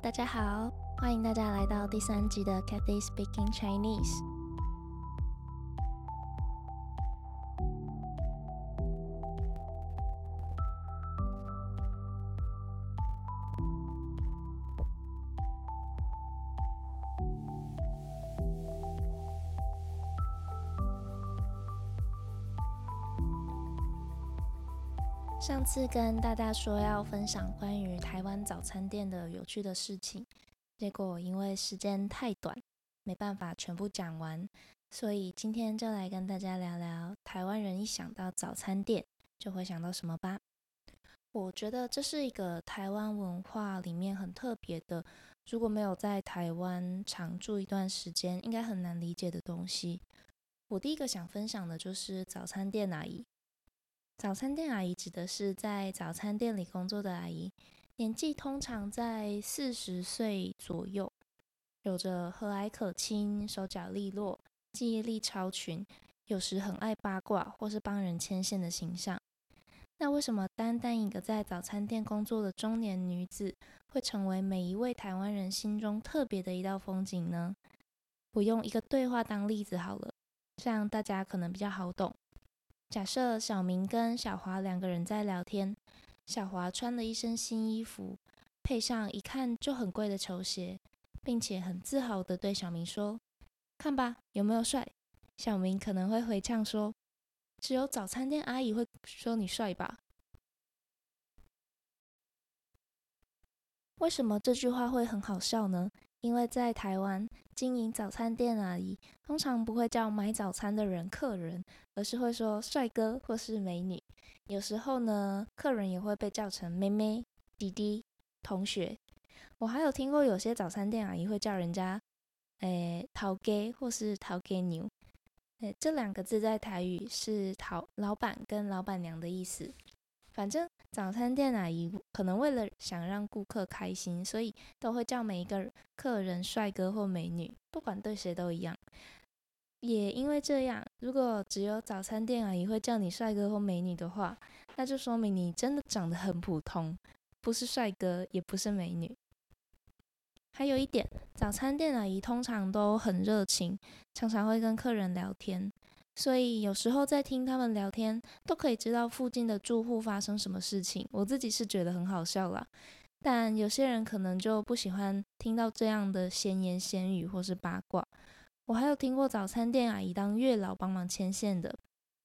大家好，欢迎大家来到第三集的 Cathy Speaking Chinese。上次跟大家说要分享关于台湾早餐店的有趣的事情，结果因为时间太短，没办法全部讲完，所以今天就来跟大家聊聊台湾人一想到早餐店就会想到什么吧。我觉得这是一个台湾文化里面很特别的，如果没有在台湾常住一段时间，应该很难理解的东西。我第一个想分享的就是早餐店阿姨。早餐店阿姨指的是在早餐店里工作的阿姨，年纪通常在四十岁左右，有着和蔼可亲、手脚利落、记忆力超群，有时很爱八卦或是帮人牵线的形象。那为什么单单一个在早餐店工作的中年女子，会成为每一位台湾人心中特别的一道风景呢？我用一个对话当例子好了，这样大家可能比较好懂。假设小明跟小华两个人在聊天，小华穿了一身新衣服，配上一看就很贵的球鞋，并且很自豪的对小明说：“看吧，有没有帅？”小明可能会回呛说：“只有早餐店阿姨会说你帅吧？”为什么这句话会很好笑呢？因为在台湾经营早餐店阿姨通常不会叫买早餐的人客人，而是会说帅哥或是美女。有时候呢，客人也会被叫成妹妹、弟弟、同学。我还有听过有些早餐店阿姨会叫人家诶陶给或是陶给牛，诶这两个字在台语是陶老板跟老板娘的意思。反正早餐店阿姨可能为了想让顾客开心，所以都会叫每一个客人帅哥或美女，不管对谁都一样。也因为这样，如果只有早餐店阿姨会叫你帅哥或美女的话，那就说明你真的长得很普通，不是帅哥，也不是美女。还有一点，早餐店阿姨通常都很热情，常常会跟客人聊天。所以有时候在听他们聊天，都可以知道附近的住户发生什么事情。我自己是觉得很好笑啦，但有些人可能就不喜欢听到这样的闲言闲语或是八卦。我还有听过早餐店阿姨当月老帮忙牵线的。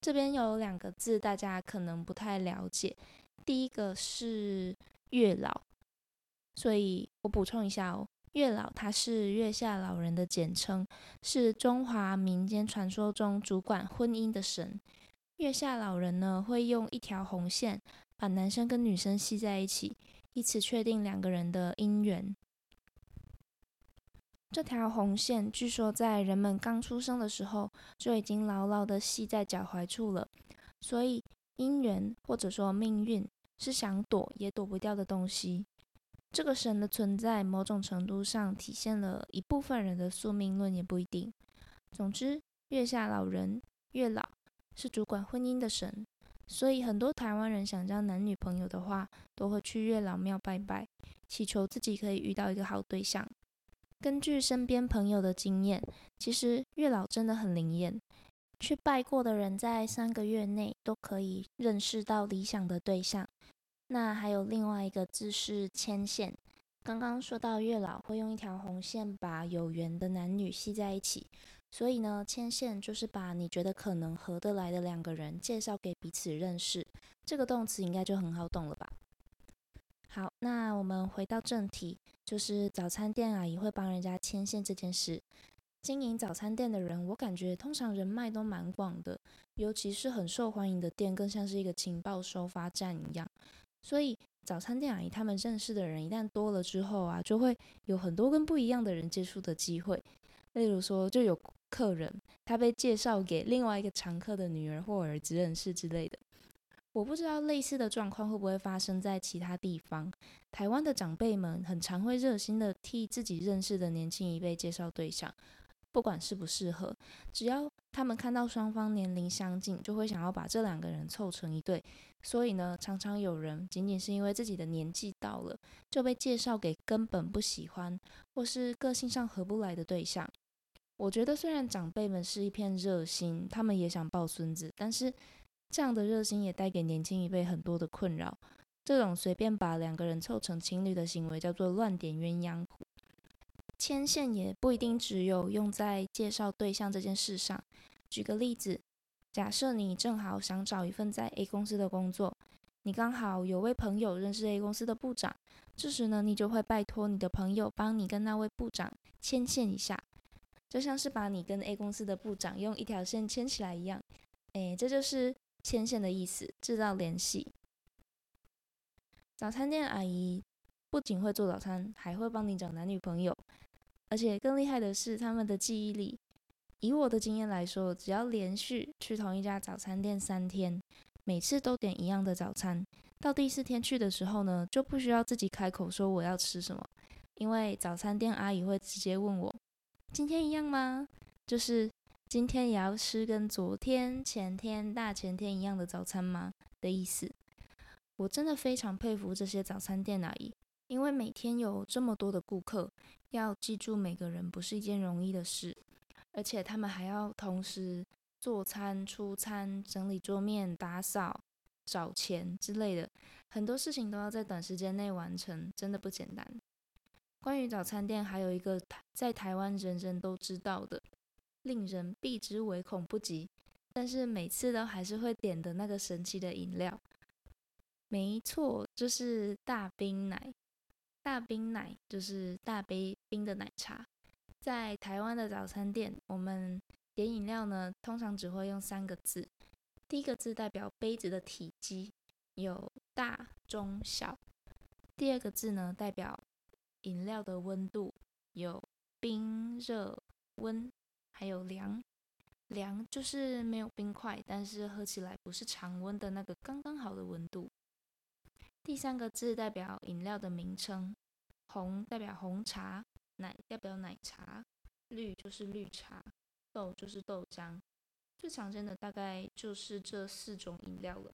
这边有两个字大家可能不太了解，第一个是月老，所以我补充一下哦。月老他是月下老人的简称，是中华民间传说中主管婚姻的神。月下老人呢，会用一条红线把男生跟女生系在一起，以此确定两个人的姻缘。这条红线据说在人们刚出生的时候就已经牢牢的系在脚踝处了，所以姻缘或者说命运是想躲也躲不掉的东西。这个神的存在，某种程度上体现了一部分人的宿命论，也不一定。总之，月下老人月老是主管婚姻的神，所以很多台湾人想交男女朋友的话，都会去月老庙拜拜，祈求自己可以遇到一个好对象。根据身边朋友的经验，其实月老真的很灵验，去拜过的人在三个月内都可以认识到理想的对象。那还有另外一个字是牵线。刚刚说到月老会用一条红线把有缘的男女系在一起，所以呢，牵线就是把你觉得可能合得来的两个人介绍给彼此认识。这个动词应该就很好懂了吧？好，那我们回到正题，就是早餐店阿姨会帮人家牵线这件事。经营早餐店的人，我感觉通常人脉都蛮广的，尤其是很受欢迎的店，更像是一个情报收发站一样。所以早餐店阿姨他们认识的人一旦多了之后啊，就会有很多跟不一样的人接触的机会。例如说，就有客人他被介绍给另外一个常客的女儿或儿子认识之类的。我不知道类似的状况会不会发生在其他地方。台湾的长辈们很常会热心的替自己认识的年轻一辈介绍对象。不管适不适合，只要他们看到双方年龄相近，就会想要把这两个人凑成一对。所以呢，常常有人仅仅是因为自己的年纪到了，就被介绍给根本不喜欢或是个性上合不来的对象。我觉得虽然长辈们是一片热心，他们也想抱孙子，但是这样的热心也带给年轻一辈很多的困扰。这种随便把两个人凑成情侣的行为叫做乱点鸳鸯谱。牵线也不一定只有用在介绍对象这件事上。举个例子，假设你正好想找一份在 A 公司的工作，你刚好有位朋友认识 A 公司的部长，这时呢，你就会拜托你的朋友帮你跟那位部长牵线一下。就像是把你跟 A 公司的部长用一条线牵起来一样，哎，这就是牵线的意思，制造联系。早餐店阿姨不仅会做早餐，还会帮你找男女朋友，而且更厉害的是他们的记忆力。以我的经验来说，只要连续去同一家早餐店三天，每次都点一样的早餐，到第四天去的时候呢，就不需要自己开口说我要吃什么，因为早餐店阿姨会直接问我。今天一样吗？就是今天也要吃跟昨天、前天、大前天一样的早餐吗？的意思。我真的非常佩服这些早餐店阿姨，因为每天有这么多的顾客，要记住每个人不是一件容易的事，而且他们还要同时做餐、出餐、整理桌面、打扫、找钱之类的，很多事情都要在短时间内完成，真的不简单。关于早餐店，还有一个在台湾人人都知道的、令人避之唯恐不及，但是每次都还是会点的那个神奇的饮料，没错，就是大冰奶。大冰奶就是大杯冰的奶茶。在台湾的早餐店，我们点饮料呢，通常只会用三个字。第一个字代表杯子的体积，有大、中、小。第二个字呢，代表饮料的温度有冰、热、温，还有凉。凉就是没有冰块，但是喝起来不是常温的那个刚刚好的温度。第三个字代表饮料的名称，红代表红茶，奶代表奶茶，绿就是绿茶，豆就是豆浆。最常见的大概就是这四种饮料了。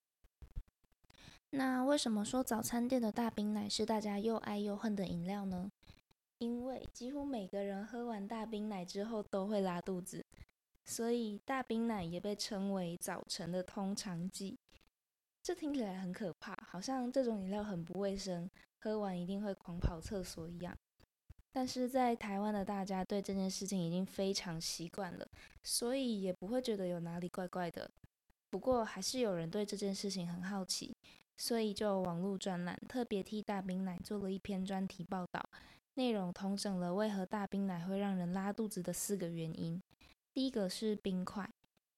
那为什么说早餐店的大冰奶是大家又爱又恨的饮料呢？因为几乎每个人喝完大冰奶之后都会拉肚子，所以大冰奶也被称为早晨的通肠剂。这听起来很可怕，好像这种饮料很不卫生，喝完一定会狂跑厕所一样。但是在台湾的大家对这件事情已经非常习惯了，所以也不会觉得有哪里怪怪的。不过还是有人对这件事情很好奇。所以就网络专栏特别替大冰奶做了一篇专题报道，内容统整了为何大冰奶会让人拉肚子的四个原因。第一个是冰块，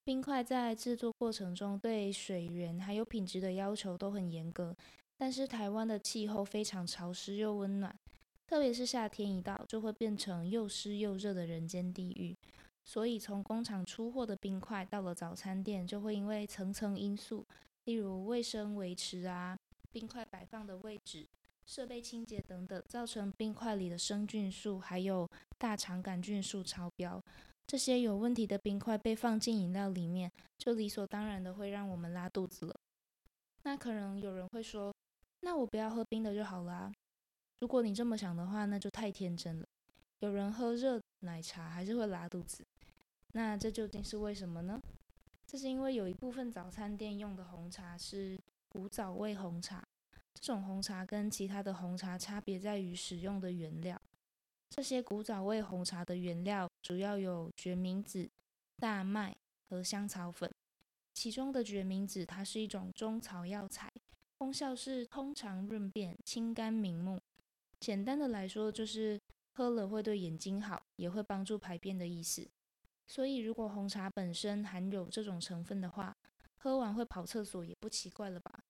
冰块在制作过程中对水源还有品质的要求都很严格，但是台湾的气候非常潮湿又温暖，特别是夏天一到就会变成又湿又热的人间地狱，所以从工厂出货的冰块到了早餐店就会因为层层因素。例如卫生维持啊，冰块摆放的位置、设备清洁等等，造成冰块里的生菌数还有大肠杆菌数超标。这些有问题的冰块被放进饮料里面，就理所当然的会让我们拉肚子了。那可能有人会说，那我不要喝冰的就好啦。如果你这么想的话，那就太天真了。有人喝热奶茶还是会拉肚子，那这究竟是为什么呢？这是因为有一部分早餐店用的红茶是古早味红茶，这种红茶跟其他的红茶差别在于使用的原料。这些古早味红茶的原料主要有决明子、大麦和香草粉。其中的决明子它是一种中草药材，功效是通肠润便、清肝明目。简单的来说，就是喝了会对眼睛好，也会帮助排便的意思。所以，如果红茶本身含有这种成分的话，喝完会跑厕所也不奇怪了吧？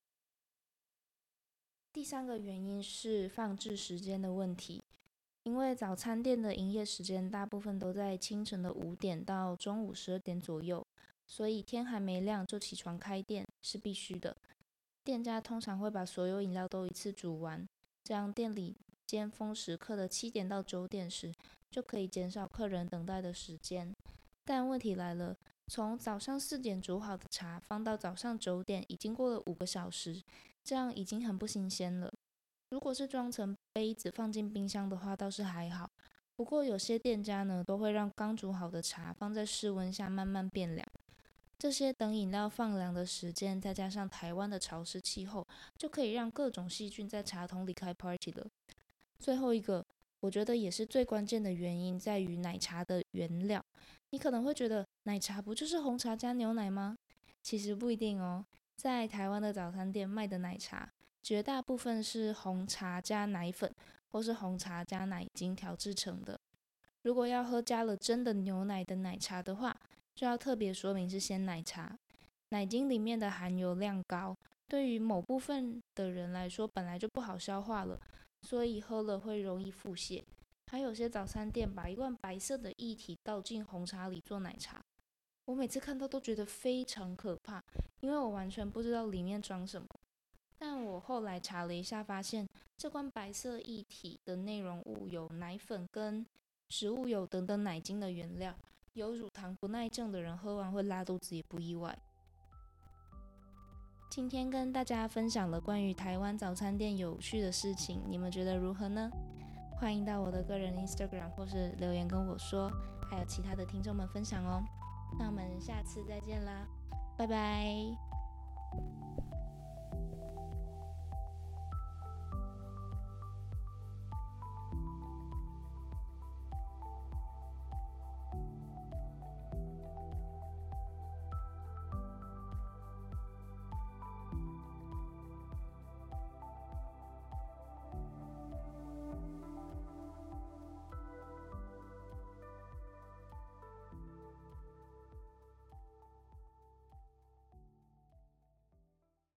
第三个原因是放置时间的问题，因为早餐店的营业时间大部分都在清晨的五点到中午十二点左右，所以天还没亮就起床开店是必须的。店家通常会把所有饮料都一次煮完，这样店里尖峰时刻的七点到九点时。就可以减少客人等待的时间。但问题来了，从早上四点煮好的茶放到早上九点，已经过了五个小时，这样已经很不新鲜了。如果是装成杯子放进冰箱的话，倒是还好。不过有些店家呢，都会让刚煮好的茶放在室温下慢慢变凉。这些等饮料放凉的时间，再加上台湾的潮湿气候，就可以让各种细菌在茶桶里开 party 了。最后一个，我觉得也是最关键的原因，在于奶茶的原料。你可能会觉得奶茶不就是红茶加牛奶吗？其实不一定哦。在台湾的早餐店卖的奶茶，绝大部分是红茶加奶粉，或是红茶加奶精调制成的。如果要喝加了真的牛奶的奶茶的话，就要特别说明是鲜奶茶。奶精里面的含油量高，对于某部分的人来说本来就不好消化了，所以喝了会容易腹泻。还有些早餐店把一罐白色的液体倒进红茶里做奶茶，我每次看到都觉得非常可怕，因为我完全不知道里面装什么。但我后来查了一下，发现这罐白色液体的内容物有奶粉跟植物油等等奶精的原料，有乳糖不耐症的人喝完会拉肚子也不意外。今天跟大家分享了关于台湾早餐店有趣的事情，你们觉得如何呢？欢迎到我的个人 Instagram 或是留言跟我说，还有其他的听众们分享哦。那我们下次再见啦，拜拜。